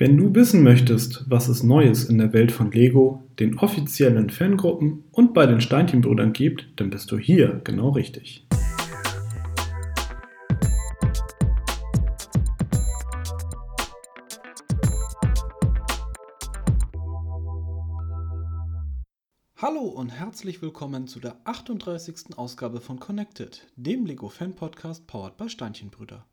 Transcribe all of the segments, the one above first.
Wenn du wissen möchtest, was es Neues in der Welt von Lego, den offiziellen Fangruppen und bei den Steinchenbrüdern gibt, dann bist du hier genau richtig. Hallo und herzlich willkommen zu der 38. Ausgabe von Connected, dem Lego Fan Podcast powered by Steinchenbrüder.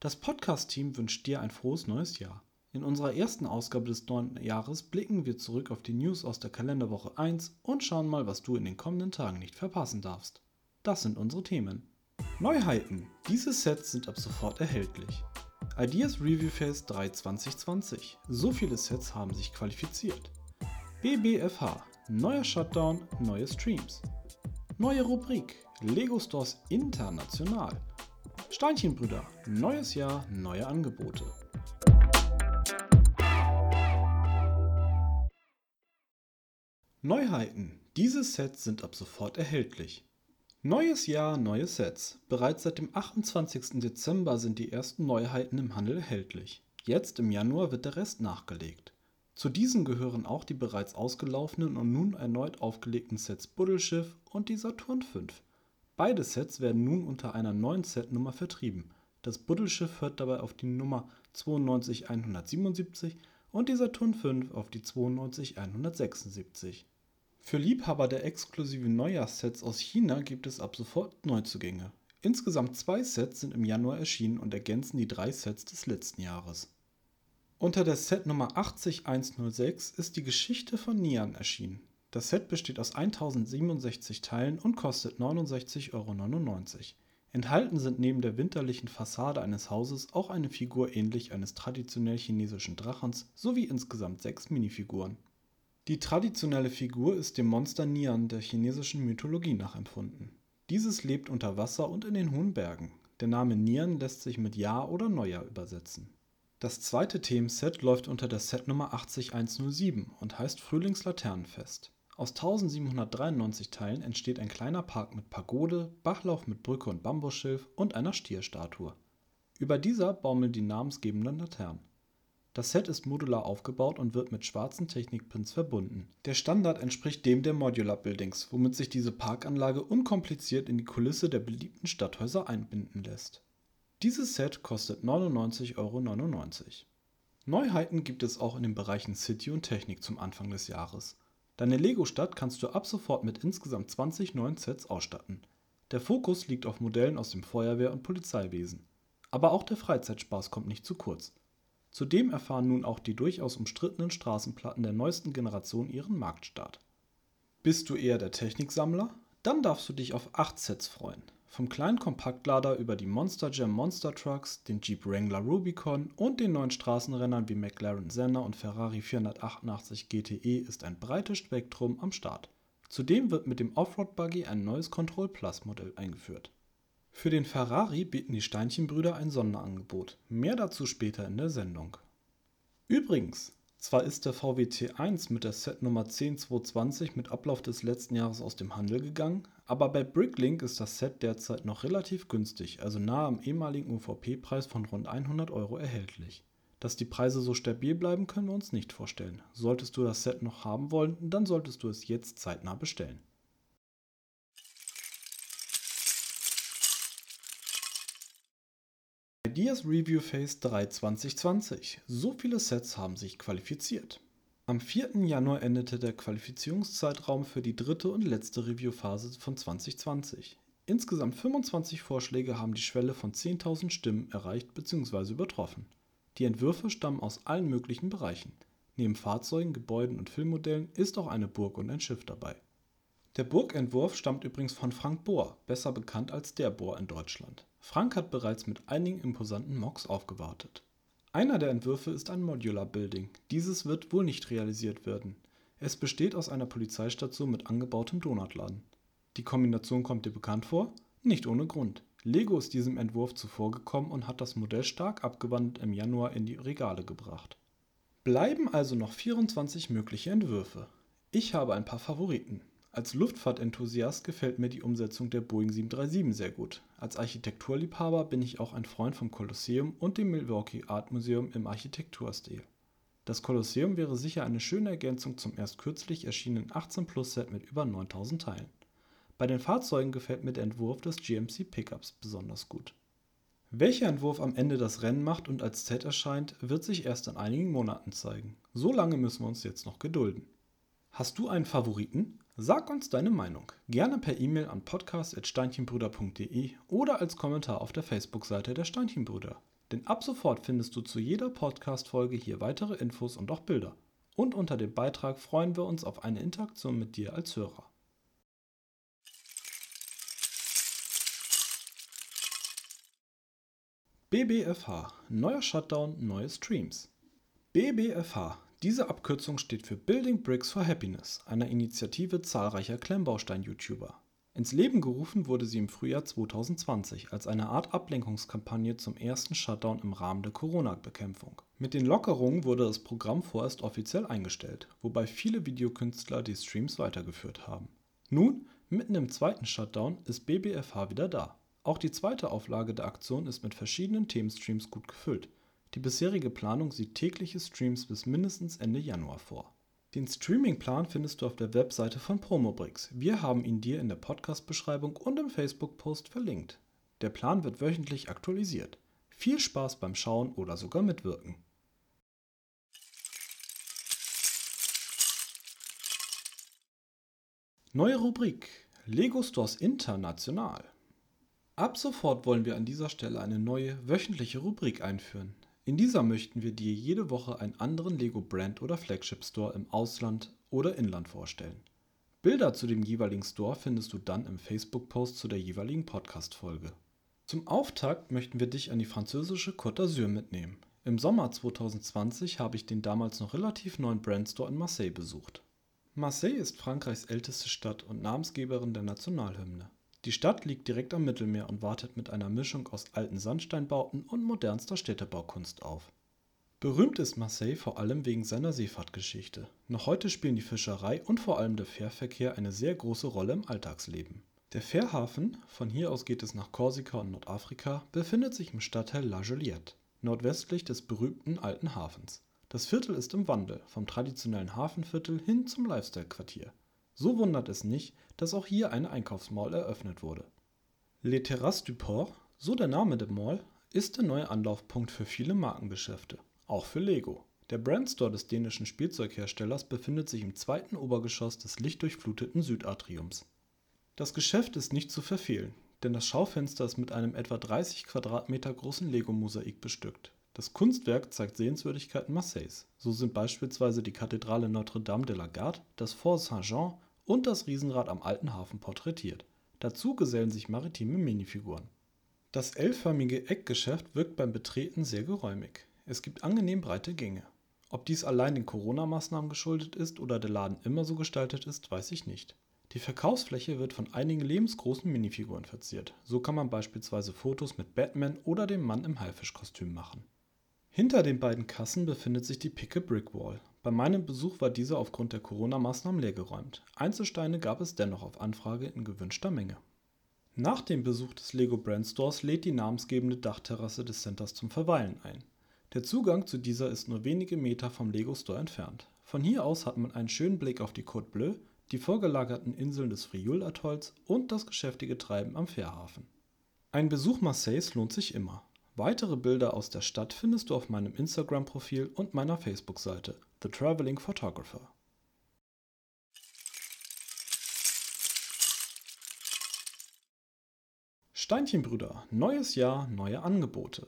Das Podcast-Team wünscht dir ein frohes neues Jahr. In unserer ersten Ausgabe des neuen Jahres blicken wir zurück auf die News aus der Kalenderwoche 1 und schauen mal, was du in den kommenden Tagen nicht verpassen darfst. Das sind unsere Themen. Neuheiten. Diese Sets sind ab sofort erhältlich. Ideas Review Phase 3 2020. So viele Sets haben sich qualifiziert. BBFH. Neuer Shutdown, neue Streams. Neue Rubrik. Lego Stores International. Steinchenbrüder. Neues Jahr, neue Angebote. Neuheiten. Diese Sets sind ab sofort erhältlich. Neues Jahr, neue Sets. Bereits seit dem 28. Dezember sind die ersten Neuheiten im Handel erhältlich. Jetzt im Januar wird der Rest nachgelegt. Zu diesen gehören auch die bereits ausgelaufenen und nun erneut aufgelegten Sets Buddelschiff und die Saturn V. Beide Sets werden nun unter einer neuen Setnummer vertrieben. Das Buddelschiff hört dabei auf die Nummer 92177 und die Saturn V auf die 92176. Für Liebhaber der exklusiven Neujahrssets aus China gibt es ab sofort Neuzugänge. Insgesamt zwei Sets sind im Januar erschienen und ergänzen die drei Sets des letzten Jahres. Unter der Setnummer 80106 ist die Geschichte von Nian erschienen. Das Set besteht aus 1067 Teilen und kostet 69,99 Euro. Enthalten sind neben der winterlichen Fassade eines Hauses auch eine Figur ähnlich eines traditionell chinesischen Drachens sowie insgesamt sechs Minifiguren. Die traditionelle Figur ist dem Monster Nian der chinesischen Mythologie nachempfunden. Dieses lebt unter Wasser und in den hohen Bergen. Der Name Nian lässt sich mit Jahr oder Neujahr übersetzen. Das zweite Themenset läuft unter der Setnummer 80107 und heißt Frühlingslaternenfest. Aus 1793 Teilen entsteht ein kleiner Park mit Pagode, Bachlauf mit Brücke und Bambusschilf und einer Stierstatue. Über dieser baumeln die namensgebenden Laternen. Das Set ist modular aufgebaut und wird mit schwarzen Technikpins verbunden. Der Standard entspricht dem der Modular Buildings, womit sich diese Parkanlage unkompliziert in die Kulisse der beliebten Stadthäuser einbinden lässt. Dieses Set kostet 99,99 Euro. Neuheiten gibt es auch in den Bereichen City und Technik zum Anfang des Jahres. Deine Lego-Stadt kannst du ab sofort mit insgesamt 20 neuen Sets ausstatten. Der Fokus liegt auf Modellen aus dem Feuerwehr- und Polizeiwesen. Aber auch der Freizeitspaß kommt nicht zu kurz. Zudem erfahren nun auch die durchaus umstrittenen Straßenplatten der neuesten Generation ihren Marktstart. Bist du eher der Techniksammler? Dann darfst du dich auf 8 Sets freuen. Vom kleinen Kompaktlader über die Monster Jam Monster Trucks, den Jeep Wrangler Rubicon und den neuen Straßenrennern wie McLaren Senna und Ferrari 488 GTE ist ein breites Spektrum am Start. Zudem wird mit dem Offroad Buggy ein neues Control Plus Modell eingeführt. Für den Ferrari bieten die Steinchenbrüder ein Sonderangebot. Mehr dazu später in der Sendung. Übrigens, zwar ist der VW T1 mit der Setnummer 10220 mit Ablauf des letzten Jahres aus dem Handel gegangen, aber bei Bricklink ist das Set derzeit noch relativ günstig, also nahe am ehemaligen UVP-Preis von rund 100 Euro erhältlich. Dass die Preise so stabil bleiben, können wir uns nicht vorstellen. Solltest du das Set noch haben wollen, dann solltest du es jetzt zeitnah bestellen. Ideas Review Phase 3 2020. So viele Sets haben sich qualifiziert. Am 4. Januar endete der Qualifizierungszeitraum für die dritte und letzte Reviewphase von 2020. Insgesamt 25 Vorschläge haben die Schwelle von 10.000 Stimmen erreicht bzw. übertroffen. Die Entwürfe stammen aus allen möglichen Bereichen. Neben Fahrzeugen, Gebäuden und Filmmodellen ist auch eine Burg und ein Schiff dabei. Der Burgentwurf stammt übrigens von Frank Bohr, besser bekannt als der Bohr in Deutschland. Frank hat bereits mit einigen imposanten Mocks aufgewartet. Einer der Entwürfe ist ein Modular Building. Dieses wird wohl nicht realisiert werden. Es besteht aus einer Polizeistation mit angebautem Donutladen. Die Kombination kommt dir bekannt vor? Nicht ohne Grund. Lego ist diesem Entwurf zuvorgekommen und hat das Modell stark abgewandelt im Januar in die Regale gebracht. Bleiben also noch 24 mögliche Entwürfe. Ich habe ein paar Favoriten. Als Luftfahrtenthusiast gefällt mir die Umsetzung der Boeing 737 sehr gut. Als Architekturliebhaber bin ich auch ein Freund vom Kolosseum und dem Milwaukee Art Museum im Architekturstil. Das Kolosseum wäre sicher eine schöne Ergänzung zum erst kürzlich erschienenen 18 Plus Set mit über 9000 Teilen. Bei den Fahrzeugen gefällt mir der Entwurf des GMC Pickups besonders gut. Welcher Entwurf am Ende das Rennen macht und als Set erscheint, wird sich erst in einigen Monaten zeigen. So lange müssen wir uns jetzt noch gedulden. Hast du einen Favoriten? Sag uns deine Meinung. Gerne per E-Mail an podcast.steinchenbrüder.de oder als Kommentar auf der Facebook-Seite der Steinchenbrüder. Denn ab sofort findest du zu jeder Podcast-Folge hier weitere Infos und auch Bilder. Und unter dem Beitrag freuen wir uns auf eine Interaktion mit dir als Hörer. BBFH. Neuer Shutdown, neue Streams. BBFH. Diese Abkürzung steht für Building Bricks for Happiness, einer Initiative zahlreicher Klemmbaustein-YouTuber. Ins Leben gerufen wurde sie im Frühjahr 2020 als eine Art Ablenkungskampagne zum ersten Shutdown im Rahmen der Corona-Bekämpfung. Mit den Lockerungen wurde das Programm vorerst offiziell eingestellt, wobei viele Videokünstler die Streams weitergeführt haben. Nun, mitten im zweiten Shutdown, ist BBFH wieder da. Auch die zweite Auflage der Aktion ist mit verschiedenen Themenstreams gut gefüllt. Die bisherige Planung sieht tägliche Streams bis mindestens Ende Januar vor. Den Streamingplan findest du auf der Webseite von Promobrix. Wir haben ihn dir in der Podcast-Beschreibung und im Facebook-Post verlinkt. Der Plan wird wöchentlich aktualisiert. Viel Spaß beim Schauen oder sogar mitwirken. Neue Rubrik Lego Stores International. Ab sofort wollen wir an dieser Stelle eine neue wöchentliche Rubrik einführen. In dieser möchten wir dir jede Woche einen anderen Lego Brand oder Flagship Store im Ausland oder Inland vorstellen. Bilder zu dem jeweiligen Store findest du dann im Facebook-Post zu der jeweiligen Podcast-Folge. Zum Auftakt möchten wir dich an die französische Côte d'Azur mitnehmen. Im Sommer 2020 habe ich den damals noch relativ neuen Brandstore in Marseille besucht. Marseille ist Frankreichs älteste Stadt und Namensgeberin der Nationalhymne. Die Stadt liegt direkt am Mittelmeer und wartet mit einer Mischung aus alten Sandsteinbauten und modernster Städtebaukunst auf. Berühmt ist Marseille vor allem wegen seiner Seefahrtgeschichte. Noch heute spielen die Fischerei und vor allem der Fährverkehr eine sehr große Rolle im Alltagsleben. Der Fährhafen, von hier aus geht es nach Korsika und Nordafrika, befindet sich im Stadtteil La Joliette, nordwestlich des berühmten Alten Hafens. Das Viertel ist im Wandel, vom traditionellen Hafenviertel hin zum Lifestyle-Quartier. So wundert es nicht, dass auch hier eine Einkaufsmall eröffnet wurde. Les Terrasses du Port, so der Name der Mall, ist der neue Anlaufpunkt für viele Markengeschäfte, auch für Lego. Der Brandstore des dänischen Spielzeugherstellers befindet sich im zweiten Obergeschoss des lichtdurchfluteten Südatriums. Das Geschäft ist nicht zu verfehlen, denn das Schaufenster ist mit einem etwa 30 Quadratmeter großen Lego-Mosaik bestückt. Das Kunstwerk zeigt Sehenswürdigkeiten Marseilles. So sind beispielsweise die Kathedrale Notre-Dame de la Garde, das Fort Saint-Jean und das Riesenrad am Alten Hafen porträtiert. Dazu gesellen sich maritime Minifiguren. Das L-förmige Eckgeschäft wirkt beim Betreten sehr geräumig. Es gibt angenehm breite Gänge. Ob dies allein den Corona-Maßnahmen geschuldet ist oder der Laden immer so gestaltet ist, weiß ich nicht. Die Verkaufsfläche wird von einigen lebensgroßen Minifiguren verziert. So kann man beispielsweise Fotos mit Batman oder dem Mann im Haifischkostüm machen. Hinter den beiden Kassen befindet sich die Picke Brick Wall. Bei meinem Besuch war diese aufgrund der Corona-Maßnahmen leergeräumt. Einzelsteine gab es dennoch auf Anfrage in gewünschter Menge. Nach dem Besuch des Lego Brand Stores lädt die namensgebende Dachterrasse des Centers zum Verweilen ein. Der Zugang zu dieser ist nur wenige Meter vom Lego Store entfernt. Von hier aus hat man einen schönen Blick auf die Côte Bleue, die vorgelagerten Inseln des Frioul-Atolls und das geschäftige Treiben am Fährhafen. Ein Besuch Marseilles lohnt sich immer. Weitere Bilder aus der Stadt findest du auf meinem Instagram-Profil und meiner Facebook-Seite The Traveling Photographer. Steinchenbrüder, neues Jahr, neue Angebote.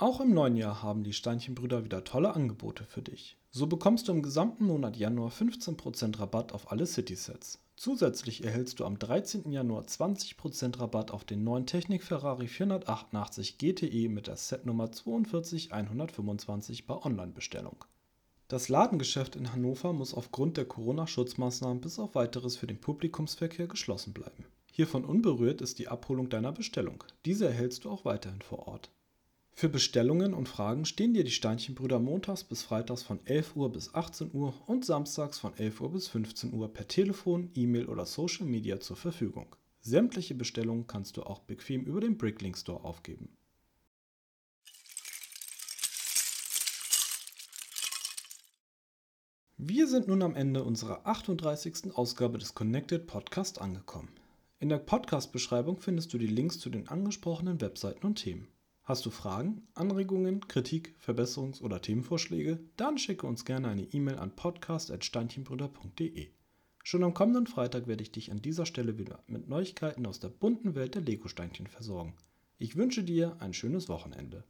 Auch im neuen Jahr haben die Steinchenbrüder wieder tolle Angebote für dich. So bekommst du im gesamten Monat Januar 15% Rabatt auf alle City-Sets. Zusätzlich erhältst du am 13. Januar 20% Rabatt auf den neuen Technik Ferrari 488 GTE mit der Setnummer 42125 bei Online-Bestellung. Das Ladengeschäft in Hannover muss aufgrund der Corona-Schutzmaßnahmen bis auf weiteres für den Publikumsverkehr geschlossen bleiben. Hiervon unberührt ist die Abholung deiner Bestellung. Diese erhältst du auch weiterhin vor Ort. Für Bestellungen und Fragen stehen dir die Steinchenbrüder montags bis freitags von 11 Uhr bis 18 Uhr und samstags von 11 Uhr bis 15 Uhr per Telefon, E-Mail oder Social Media zur Verfügung. Sämtliche Bestellungen kannst du auch bequem über den Bricklink Store aufgeben. Wir sind nun am Ende unserer 38. Ausgabe des Connected Podcast angekommen. In der Podcast-Beschreibung findest du die Links zu den angesprochenen Webseiten und Themen. Hast du Fragen, Anregungen, Kritik, Verbesserungs- oder Themenvorschläge? Dann schicke uns gerne eine E-Mail an podcast.steinchenbrüder.de. Schon am kommenden Freitag werde ich dich an dieser Stelle wieder mit Neuigkeiten aus der bunten Welt der Lego-Steinchen versorgen. Ich wünsche dir ein schönes Wochenende.